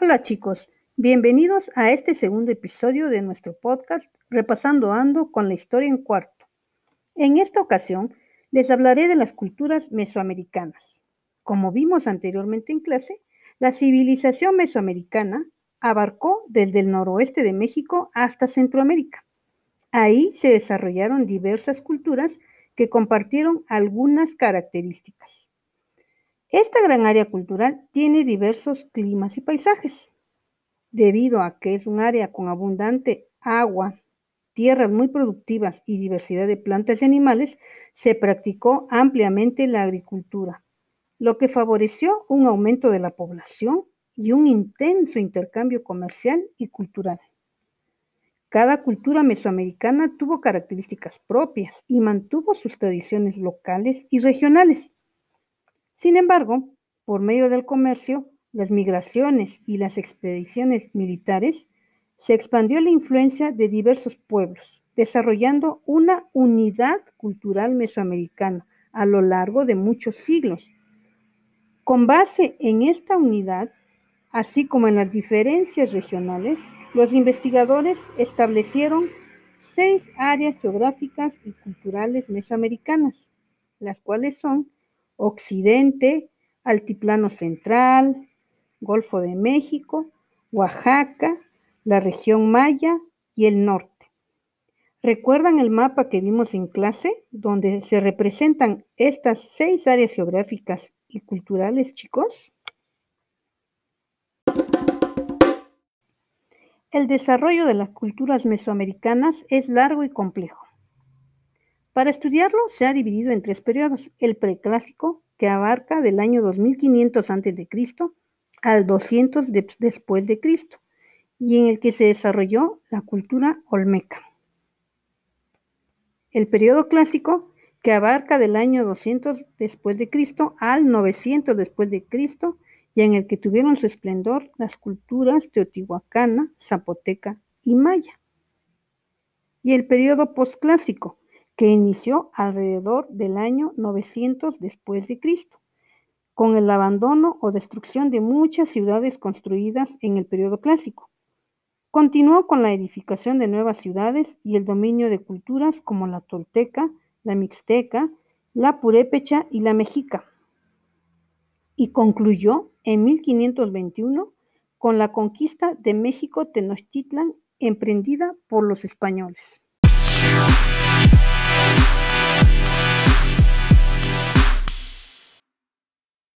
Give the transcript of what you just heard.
Hola chicos, bienvenidos a este segundo episodio de nuestro podcast Repasando Ando con la historia en cuarto. En esta ocasión les hablaré de las culturas mesoamericanas. Como vimos anteriormente en clase, la civilización mesoamericana abarcó desde el noroeste de México hasta Centroamérica. Ahí se desarrollaron diversas culturas que compartieron algunas características. Esta gran área cultural tiene diversos climas y paisajes. Debido a que es un área con abundante agua, tierras muy productivas y diversidad de plantas y animales, se practicó ampliamente la agricultura, lo que favoreció un aumento de la población y un intenso intercambio comercial y cultural. Cada cultura mesoamericana tuvo características propias y mantuvo sus tradiciones locales y regionales. Sin embargo, por medio del comercio, las migraciones y las expediciones militares, se expandió la influencia de diversos pueblos, desarrollando una unidad cultural mesoamericana a lo largo de muchos siglos. Con base en esta unidad, así como en las diferencias regionales, los investigadores establecieron seis áreas geográficas y culturales mesoamericanas, las cuales son Occidente, Altiplano Central, Golfo de México, Oaxaca, la región Maya y el norte. ¿Recuerdan el mapa que vimos en clase, donde se representan estas seis áreas geográficas y culturales, chicos? El desarrollo de las culturas mesoamericanas es largo y complejo. Para estudiarlo se ha dividido en tres periodos. El preclásico, que abarca del año 2500 a.C. al 200 después de Cristo, y en el que se desarrolló la cultura olmeca. El periodo clásico, que abarca del año 200 después de Cristo al 900 después de Cristo, y en el que tuvieron su esplendor las culturas teotihuacana, zapoteca y maya. Y el periodo posclásico, que inició alrededor del año 900 después de Cristo, con el abandono o destrucción de muchas ciudades construidas en el periodo clásico. Continuó con la edificación de nuevas ciudades y el dominio de culturas como la tolteca, la mixteca, la purépecha y la mexica. Y concluyó en 1521 con la conquista de México Tenochtitlan emprendida por los españoles.